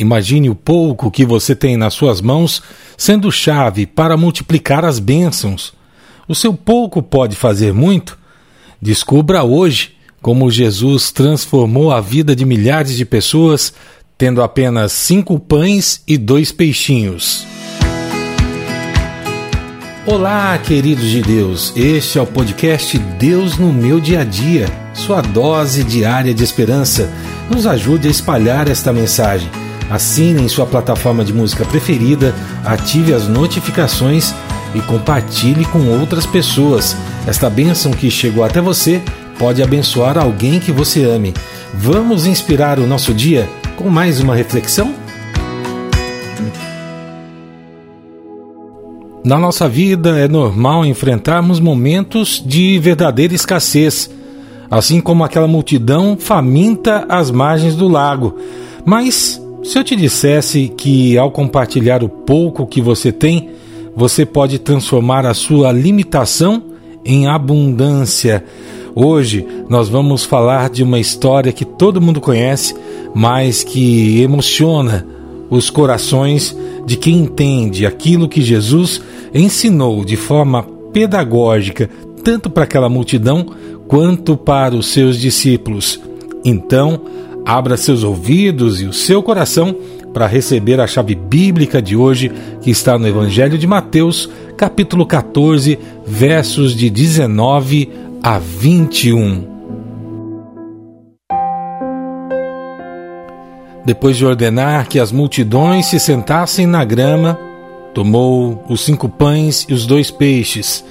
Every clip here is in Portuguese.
Imagine o pouco que você tem nas suas mãos sendo chave para multiplicar as bênçãos. O seu pouco pode fazer muito? Descubra hoje como Jesus transformou a vida de milhares de pessoas tendo apenas cinco pães e dois peixinhos. Olá, queridos de Deus. Este é o podcast Deus no meu dia a dia, sua dose diária de esperança. Nos ajude a espalhar esta mensagem Assine em sua plataforma de música preferida, ative as notificações e compartilhe com outras pessoas. Esta bênção que chegou até você pode abençoar alguém que você ame. Vamos inspirar o nosso dia com mais uma reflexão? Na nossa vida é normal enfrentarmos momentos de verdadeira escassez, assim como aquela multidão faminta às margens do lago. Mas se eu te dissesse que ao compartilhar o pouco que você tem, você pode transformar a sua limitação em abundância. Hoje nós vamos falar de uma história que todo mundo conhece, mas que emociona os corações de quem entende aquilo que Jesus ensinou de forma pedagógica, tanto para aquela multidão quanto para os seus discípulos. Então, Abra seus ouvidos e o seu coração para receber a chave bíblica de hoje, que está no Evangelho de Mateus, capítulo 14, versos de 19 a 21. Depois de ordenar que as multidões se sentassem na grama, tomou os cinco pães e os dois peixes,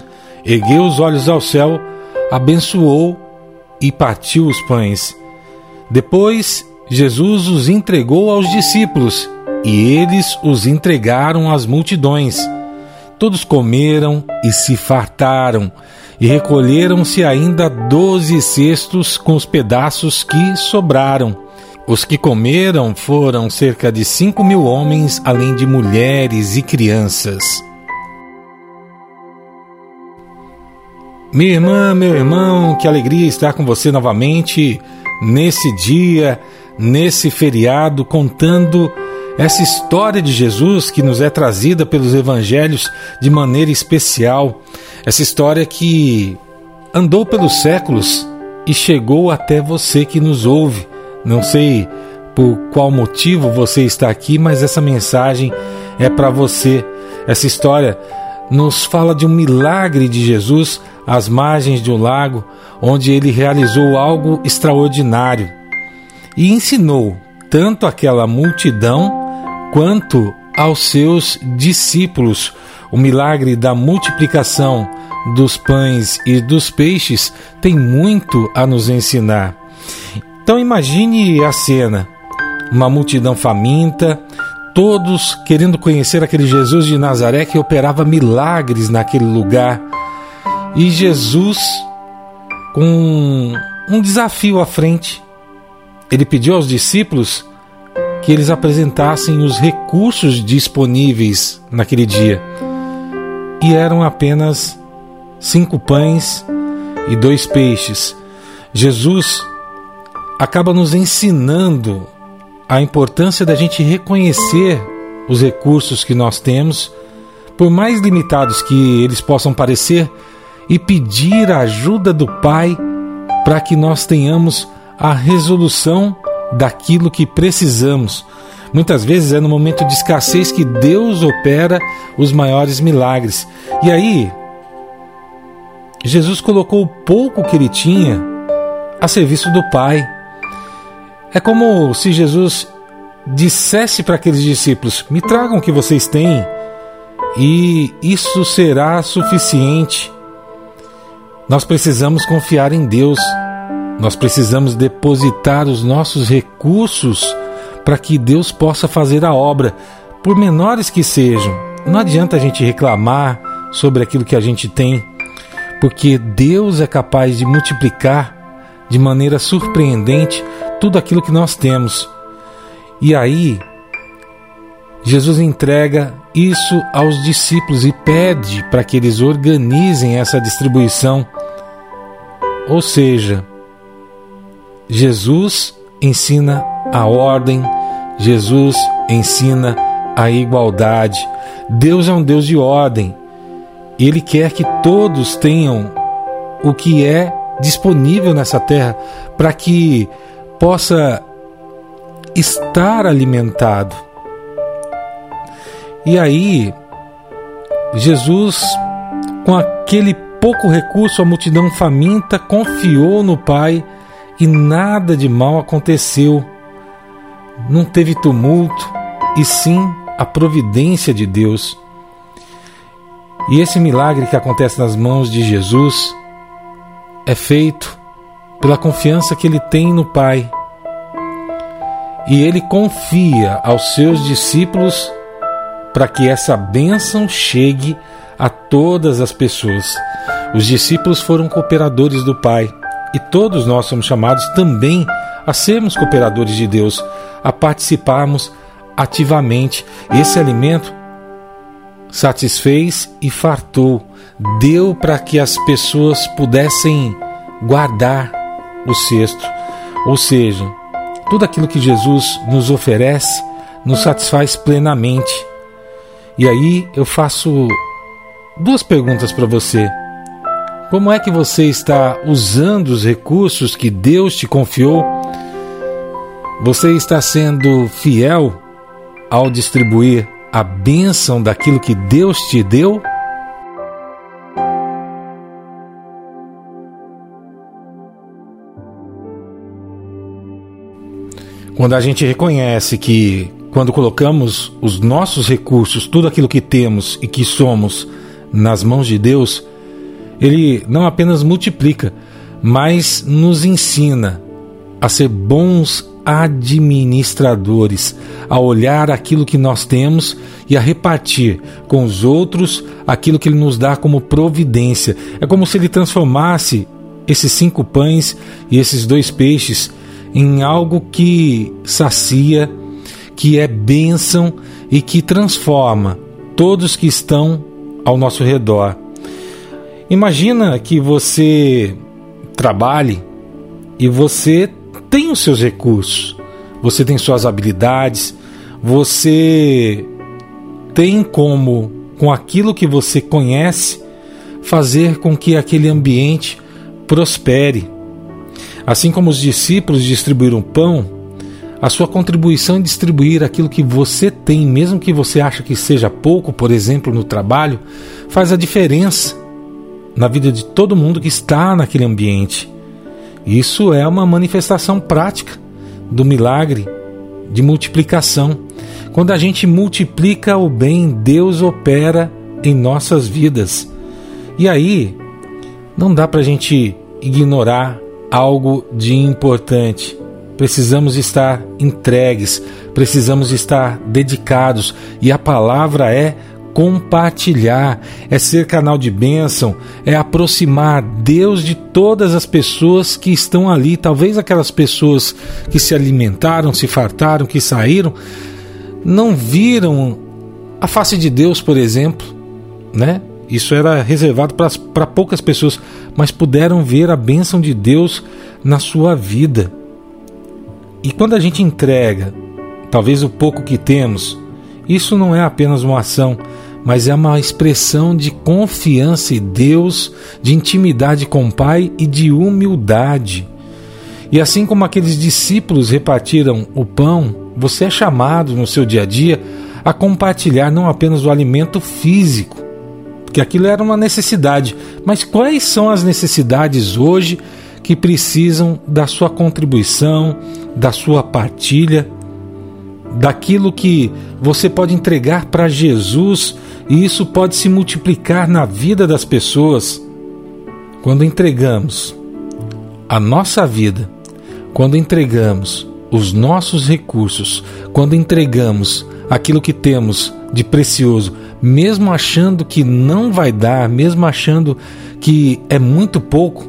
ergueu os olhos ao céu, abençoou e partiu os pães depois, Jesus os entregou aos discípulos e eles os entregaram às multidões. Todos comeram e se fartaram, e recolheram-se ainda doze cestos com os pedaços que sobraram. Os que comeram foram cerca de cinco mil homens, além de mulheres e crianças. Minha irmã, meu irmão, que alegria estar com você novamente nesse dia, nesse feriado, contando essa história de Jesus que nos é trazida pelos evangelhos de maneira especial. Essa história que andou pelos séculos e chegou até você que nos ouve. Não sei por qual motivo você está aqui, mas essa mensagem é para você. Essa história nos fala de um milagre de Jesus às margens de um lago, onde ele realizou algo extraordinário e ensinou tanto aquela multidão quanto aos seus discípulos. O milagre da multiplicação dos pães e dos peixes tem muito a nos ensinar. Então imagine a cena: uma multidão faminta, todos querendo conhecer aquele Jesus de Nazaré que operava milagres naquele lugar. E Jesus com um desafio à frente. Ele pediu aos discípulos que eles apresentassem os recursos disponíveis naquele dia. E eram apenas cinco pães e dois peixes. Jesus acaba nos ensinando a importância da gente reconhecer os recursos que nós temos, por mais limitados que eles possam parecer, e pedir a ajuda do Pai para que nós tenhamos a resolução daquilo que precisamos. Muitas vezes é no momento de escassez que Deus opera os maiores milagres. E aí, Jesus colocou o pouco que ele tinha a serviço do Pai. É como se Jesus dissesse para aqueles discípulos: Me tragam o que vocês têm, e isso será suficiente. Nós precisamos confiar em Deus. Nós precisamos depositar os nossos recursos para que Deus possa fazer a obra, por menores que sejam. Não adianta a gente reclamar sobre aquilo que a gente tem, porque Deus é capaz de multiplicar de maneira surpreendente tudo aquilo que nós temos. E aí, Jesus entrega isso aos discípulos e pede para que eles organizem essa distribuição. Ou seja, Jesus ensina a ordem Jesus ensina a igualdade. Deus é um Deus de ordem. Ele quer que todos tenham o que é disponível nessa terra para que possa estar alimentado. E aí, Jesus, com aquele pouco recurso, a multidão faminta confiou no Pai e nada de mal aconteceu. Não teve tumulto, e sim a providência de Deus. E esse milagre que acontece nas mãos de Jesus é feito pela confiança que ele tem no Pai. E ele confia aos seus discípulos para que essa bênção chegue a todas as pessoas. Os discípulos foram cooperadores do Pai e todos nós somos chamados também a sermos cooperadores de Deus, a participarmos ativamente. Esse alimento satisfez e fartou, deu para que as pessoas pudessem guardar o cesto. Ou seja, tudo aquilo que Jesus nos oferece nos satisfaz plenamente. E aí eu faço duas perguntas para você. Como é que você está usando os recursos que Deus te confiou? Você está sendo fiel ao distribuir a bênção daquilo que Deus te deu? Quando a gente reconhece que quando colocamos os nossos recursos, tudo aquilo que temos e que somos nas mãos de Deus, ele não apenas multiplica, mas nos ensina a ser bons administradores, a olhar aquilo que nós temos e a repartir com os outros aquilo que ele nos dá como providência. É como se ele transformasse esses cinco pães e esses dois peixes em algo que sacia que é bênção e que transforma todos que estão ao nosso redor. Imagina que você trabalhe e você tem os seus recursos, você tem suas habilidades, você tem como, com aquilo que você conhece, fazer com que aquele ambiente prospere. Assim como os discípulos distribuíram pão, a sua contribuição em distribuir aquilo que você tem, mesmo que você ache que seja pouco, por exemplo, no trabalho, faz a diferença na vida de todo mundo que está naquele ambiente. Isso é uma manifestação prática do milagre de multiplicação. Quando a gente multiplica o bem, Deus opera em nossas vidas. E aí, não dá para a gente ignorar algo de importante precisamos estar entregues, precisamos estar dedicados, e a palavra é compartilhar, é ser canal de bênção, é aproximar Deus de todas as pessoas que estão ali, talvez aquelas pessoas que se alimentaram, se fartaram, que saíram, não viram a face de Deus, por exemplo, né? Isso era reservado para poucas pessoas, mas puderam ver a bênção de Deus na sua vida. E quando a gente entrega, talvez o pouco que temos, isso não é apenas uma ação, mas é uma expressão de confiança em Deus, de intimidade com o Pai e de humildade. E assim como aqueles discípulos repartiram o pão, você é chamado no seu dia a dia a compartilhar não apenas o alimento físico, porque aquilo era uma necessidade, mas quais são as necessidades hoje que precisam da sua contribuição, da sua partilha, daquilo que você pode entregar para Jesus e isso pode se multiplicar na vida das pessoas. Quando entregamos a nossa vida, quando entregamos os nossos recursos, quando entregamos aquilo que temos de precioso, mesmo achando que não vai dar, mesmo achando que é muito pouco,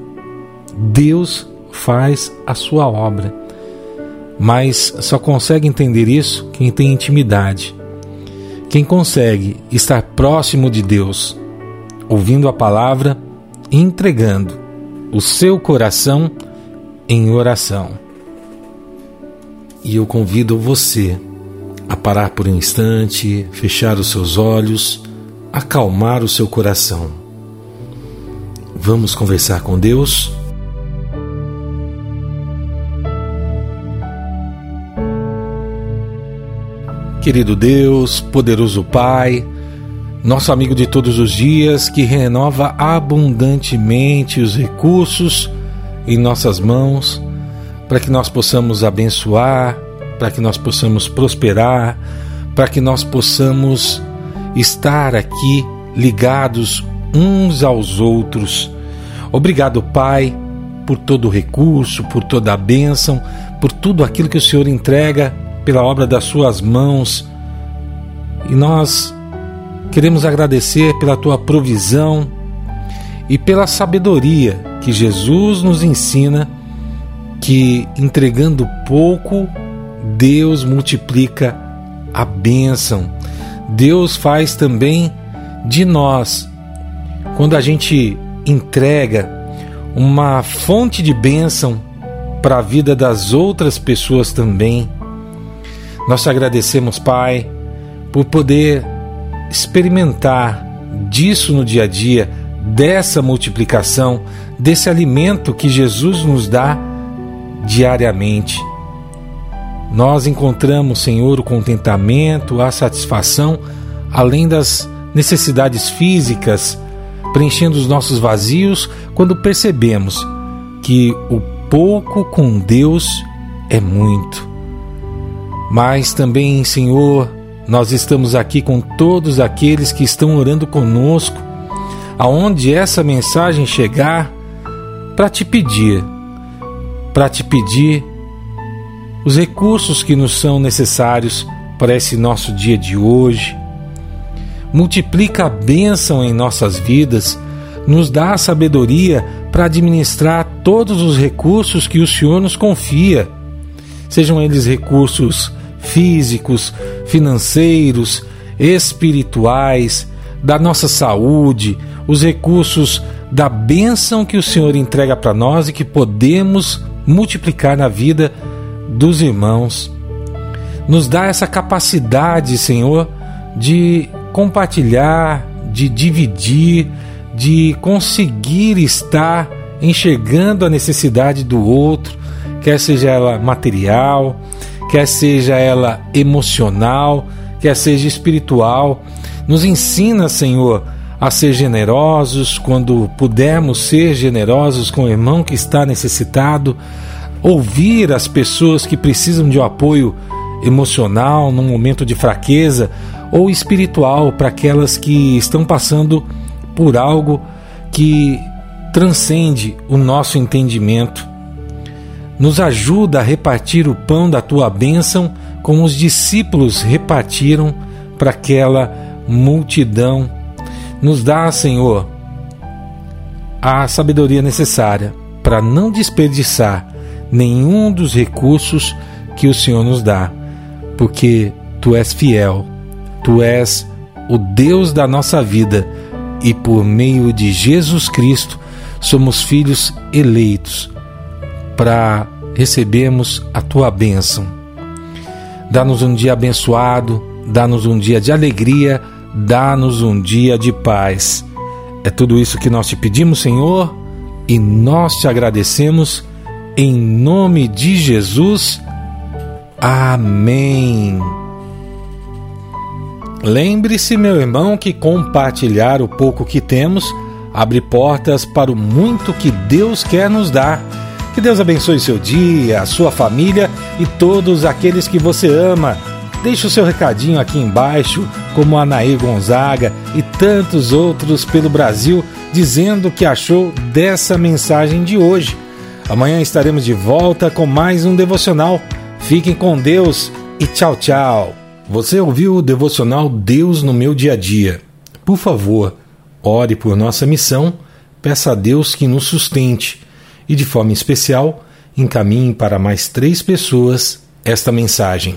Deus faz a sua obra. Mas só consegue entender isso quem tem intimidade. Quem consegue estar próximo de Deus, ouvindo a palavra e entregando o seu coração em oração. E eu convido você a parar por um instante, fechar os seus olhos, acalmar o seu coração. Vamos conversar com Deus? Querido Deus, poderoso Pai, nosso amigo de todos os dias que renova abundantemente os recursos em nossas mãos para que nós possamos abençoar, para que nós possamos prosperar, para que nós possamos estar aqui ligados uns aos outros. Obrigado, Pai, por todo o recurso, por toda a bênção, por tudo aquilo que o Senhor entrega pela obra das Suas mãos. E nós queremos agradecer pela Tua provisão e pela sabedoria que Jesus nos ensina que entregando pouco, Deus multiplica a bênção. Deus faz também de nós, quando a gente entrega uma fonte de bênção para a vida das outras pessoas também. Nós te agradecemos, Pai, por poder experimentar disso no dia a dia, dessa multiplicação, desse alimento que Jesus nos dá diariamente. Nós encontramos, Senhor, o contentamento, a satisfação, além das necessidades físicas, preenchendo os nossos vazios quando percebemos que o pouco com Deus é muito. Mas também, Senhor, nós estamos aqui com todos aqueles que estão orando conosco, aonde essa mensagem chegar, para te pedir, para te pedir os recursos que nos são necessários para esse nosso dia de hoje. Multiplica a bênção em nossas vidas, nos dá a sabedoria para administrar todos os recursos que o Senhor nos confia, sejam eles recursos físicos, financeiros, espirituais, da nossa saúde, os recursos da bênção que o Senhor entrega para nós e que podemos multiplicar na vida dos irmãos. Nos dá essa capacidade, Senhor, de compartilhar, de dividir, de conseguir estar enxergando a necessidade do outro, quer seja ela material, quer seja ela emocional, quer seja espiritual. Nos ensina, Senhor, a ser generosos quando pudermos ser generosos com o irmão que está necessitado, ouvir as pessoas que precisam de um apoio emocional num momento de fraqueza ou espiritual para aquelas que estão passando por algo que transcende o nosso entendimento. Nos ajuda a repartir o pão da tua bênção como os discípulos repartiram para aquela multidão. Nos dá, Senhor, a sabedoria necessária para não desperdiçar nenhum dos recursos que o Senhor nos dá, porque tu és fiel, tu és o Deus da nossa vida e por meio de Jesus Cristo somos filhos eleitos para recebermos a tua bênção. Dá-nos um dia abençoado, dá-nos um dia de alegria, dá-nos um dia de paz. É tudo isso que nós te pedimos, Senhor, e nós te agradecemos em nome de Jesus. Amém. Lembre-se, meu irmão, que compartilhar o pouco que temos abre portas para o muito que Deus quer nos dar. Que Deus abençoe seu dia, a sua família e todos aqueles que você ama. Deixe o seu recadinho aqui embaixo, como a Anaí Gonzaga e tantos outros pelo Brasil, dizendo o que achou dessa mensagem de hoje. Amanhã estaremos de volta com mais um devocional. Fiquem com Deus e tchau, tchau. Você ouviu o devocional Deus no meu dia a dia? Por favor, ore por nossa missão, peça a Deus que nos sustente e, de forma especial, encaminhe para mais três pessoas esta mensagem.